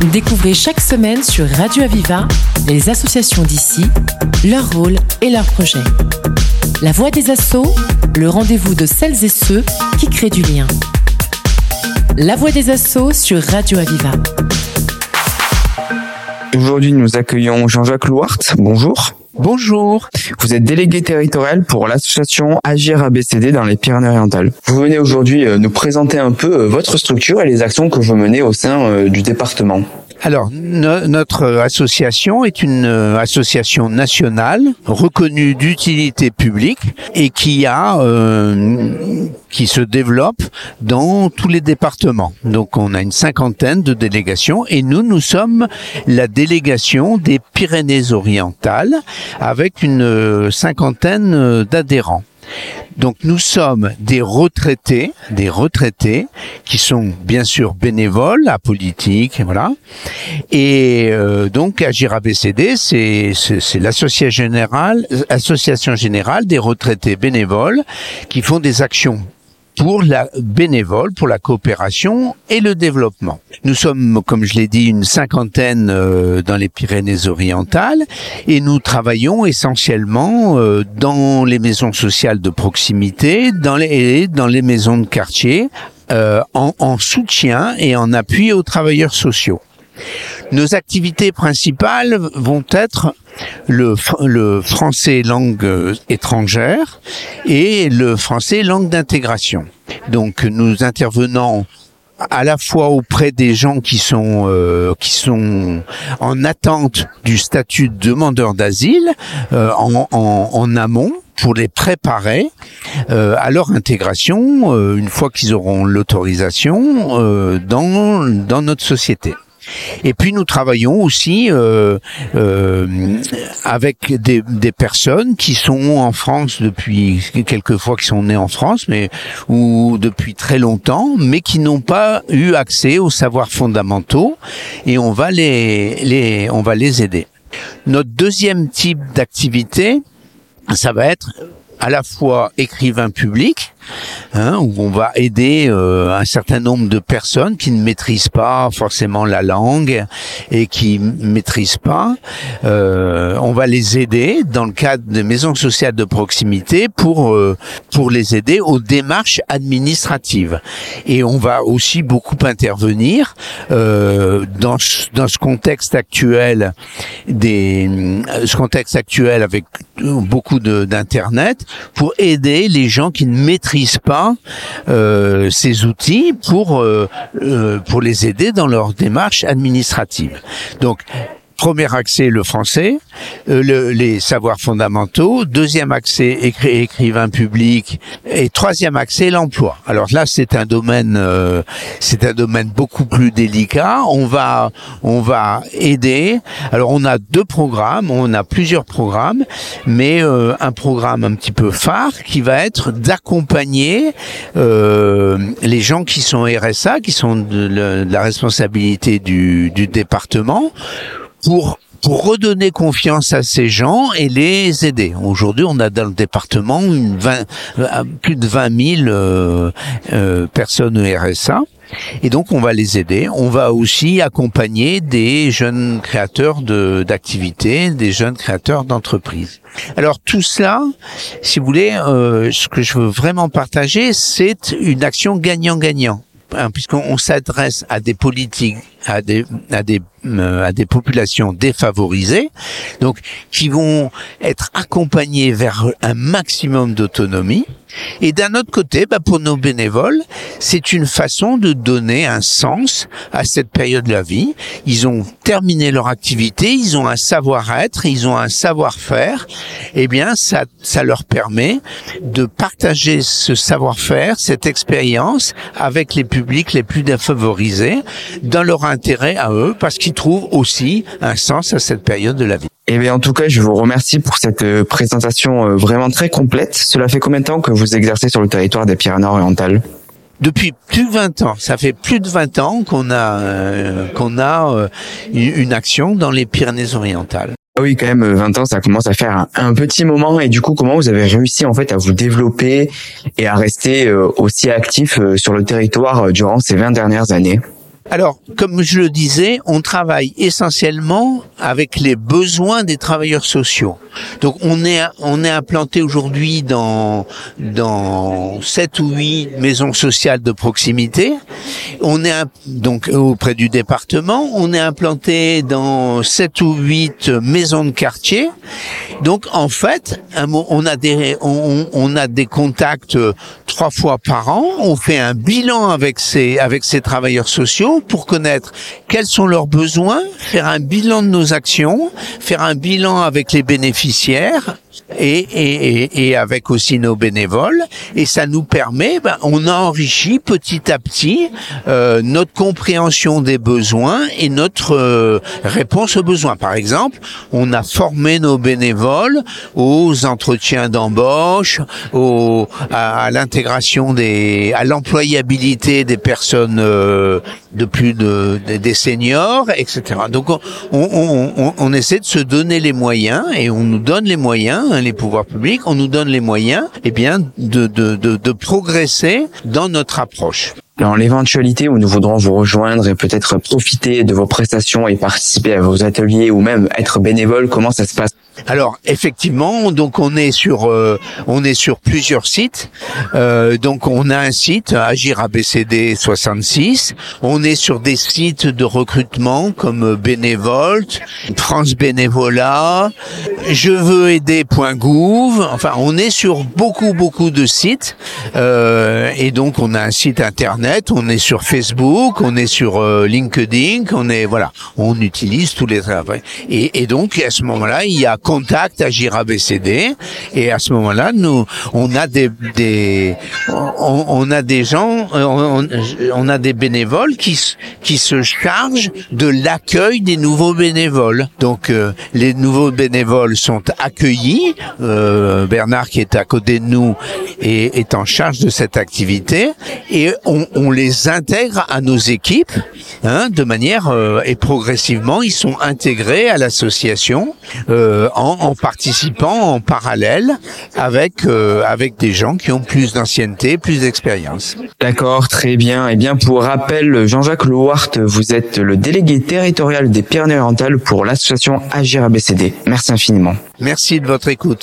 Découvrez chaque semaine sur Radio Aviva les associations d'ici, leur rôle et leurs projets. La voix des assauts, le rendez-vous de celles et ceux qui créent du lien. La voix des assauts sur Radio Aviva. Aujourd'hui, nous accueillons Jean-Jacques Louart. Bonjour. Bonjour. Vous êtes délégué territorial pour l'association Agir ABCD dans les Pyrénées-Orientales. Vous venez aujourd'hui euh, nous présenter un peu euh, votre structure et les actions que vous menez au sein euh, du département. Alors, notre association est une euh, association nationale reconnue d'utilité publique et qui a euh, qui se développe dans tous les départements. Donc, on a une cinquantaine de délégations et nous, nous sommes la délégation des Pyrénées-Orientales avec une euh, cinquantaine d'adhérents. Donc nous sommes des retraités, des retraités qui sont bien sûr bénévoles, apolitiques, voilà. Et euh, donc Agir ABCD, c'est c'est l'association association générale des retraités bénévoles qui font des actions pour la bénévole, pour la coopération et le développement. Nous sommes, comme je l'ai dit, une cinquantaine euh, dans les Pyrénées-Orientales et nous travaillons essentiellement euh, dans les maisons sociales de proximité, dans les, dans les maisons de quartier, euh, en, en soutien et en appui aux travailleurs sociaux. Nos activités principales vont être le, le français langue euh, étrangère et le français langue d'intégration. Donc nous intervenons à la fois auprès des gens qui sont euh, qui sont en attente du statut de demandeur d'asile euh, en, en, en, amont pour les préparer euh, à leur intégration euh, une fois qu'ils auront l'autorisation euh, dans dans notre société. Et puis nous travaillons aussi euh, euh, avec des, des, personnes qui sont en France depuis quelques fois qui sont nées en France, mais ou depuis très longtemps, mais qui n'ont pas eu accès aux savoirs fondamentaux, et on va les, les on va les aider. Notre deuxième type d'activité, ça va être à la fois écrivain public, hein, où on va aider euh, un certain nombre de personnes qui ne maîtrisent pas forcément la langue et qui maîtrisent pas. Euh, on va les aider dans le cadre des maisons sociales de proximité pour euh, pour les aider aux démarches administratives. Et on va aussi beaucoup intervenir dans dans ce contexte actuel des ce contexte actuel avec beaucoup d'internet pour aider les gens qui ne maîtrisent pas euh, ces outils pour euh, euh, pour les aider dans leur démarche administrative. Donc Premier accès, le français, euh, le, les savoirs fondamentaux. Deuxième accès, écri écrivain public. Et troisième accès, l'emploi. Alors là, c'est un domaine, euh, c'est un domaine beaucoup plus délicat. On va, on va aider. Alors on a deux programmes, on a plusieurs programmes, mais euh, un programme un petit peu phare qui va être d'accompagner les gens qui sont RSA, qui sont de, la responsabilité du département pour pour redonner confiance à ces gens et les aider. Aujourd'hui, on a dans le département une 20, plus de 20 000 euh, euh, personnes RSA. Et donc, on va les aider. On va aussi accompagner des jeunes créateurs de, d'activités, des jeunes créateurs d'entreprises. Alors, tout cela, si vous voulez, euh, ce que je veux vraiment partager, c'est une action gagnant-gagnant. Hein, puisqu'on s'adresse à des politiques, à des, à des, euh, à des populations défavorisées, donc qui vont être accompagnées vers un maximum d'autonomie. Et d'un autre côté, bah, pour nos bénévoles, c'est une façon de donner un sens à cette période de la vie. Ils ont terminé leur activité, ils ont un savoir-être, ils ont un savoir-faire. Eh bien, ça, ça leur permet de partager ce savoir-faire, cette expérience avec les publics les plus défavorisés dans leur intérêt à eux, parce qu'ils trouvent aussi un sens à cette période de la vie. Eh bien, en tout cas, je vous remercie pour cette euh, présentation euh, vraiment très complète. Cela fait combien de temps que vous exercez sur le territoire des Pyrénées-Orientales depuis plus de 20 ans. Ça fait plus de 20 ans qu'on a euh, qu'on a euh, une action dans les Pyrénées-Orientales. Ah oui, quand même, 20 ans, ça commence à faire un, un, petit moment. Et du coup, comment vous avez réussi en fait à vous développer et à rester euh, aussi actif sur le territoire durant ces 20 dernières années? Alors, comme je le disais, on travaille essentiellement avec les besoins des travailleurs sociaux. Donc, on est on est implanté aujourd'hui dans dans sept ou huit maisons sociales de proximité. On est donc auprès du département. On est implanté dans sept ou huit maisons de quartier. Donc, en fait, on a des on, a des contacts trois fois par an. On fait un bilan avec ces avec ces travailleurs sociaux pour connaître quels sont leurs besoins, faire un bilan de nos actions, faire un bilan avec les bénéficiaires et, et, et, avec aussi nos bénévoles. Et ça nous permet, ben, on enrichit petit à petit euh, notre compréhension des besoins et notre euh, réponse aux besoins. Par exemple, on a formé nos bénévoles aux entretiens d'embauche, au, à, l'intégration des, à l'employabilité des personnes euh, de plus de, des seniors, etc. Donc on, on, on, on essaie de se donner les moyens et on nous donne les moyens Les pouvoirs publics, on nous donne les moyens, eh bien, de, de, de progresser dans notre approche. Dans l'éventualité où nous voudrons vous rejoindre et peut-être profiter de vos prestations et participer à vos ateliers ou même être bénévole, comment ça se passe? Alors effectivement, donc on est sur euh, on est sur plusieurs sites. Euh, donc on a un site Agir ABCD 66. On est sur des sites de recrutement comme Bénévolte, France Bénévolat, Je veux aider.gouv. Enfin, on est sur beaucoup beaucoup de sites. Euh, et donc on a un site internet. On est sur Facebook. On est sur LinkedIn. On est voilà. On utilise tous les et, et donc à ce moment-là, il y a contact Agir ABCD et à ce moment-là nous on a des, on, a des gens on, a des bénévoles qui qui se chargent de l'accueil des nouveaux bénévoles donc euh, les nouveaux bénévoles sont accueillis euh, Bernard qui est à côté de nous est, est en charge de cette activité et on, on les intègre à nos équipes hein, de manière euh, et progressivement ils sont intégrés à l'association euh, en, participant en parallèle avec euh, avec des gens qui ont plus d'ancienneté, plus d'expérience. D'accord, très bien. Et eh bien pour rappel, Jean-Jacques Louart, vous êtes le délégué territorial des Pyrénées-Orientales pour l'association Agir ABCD. Merci infiniment. Merci de votre écoute.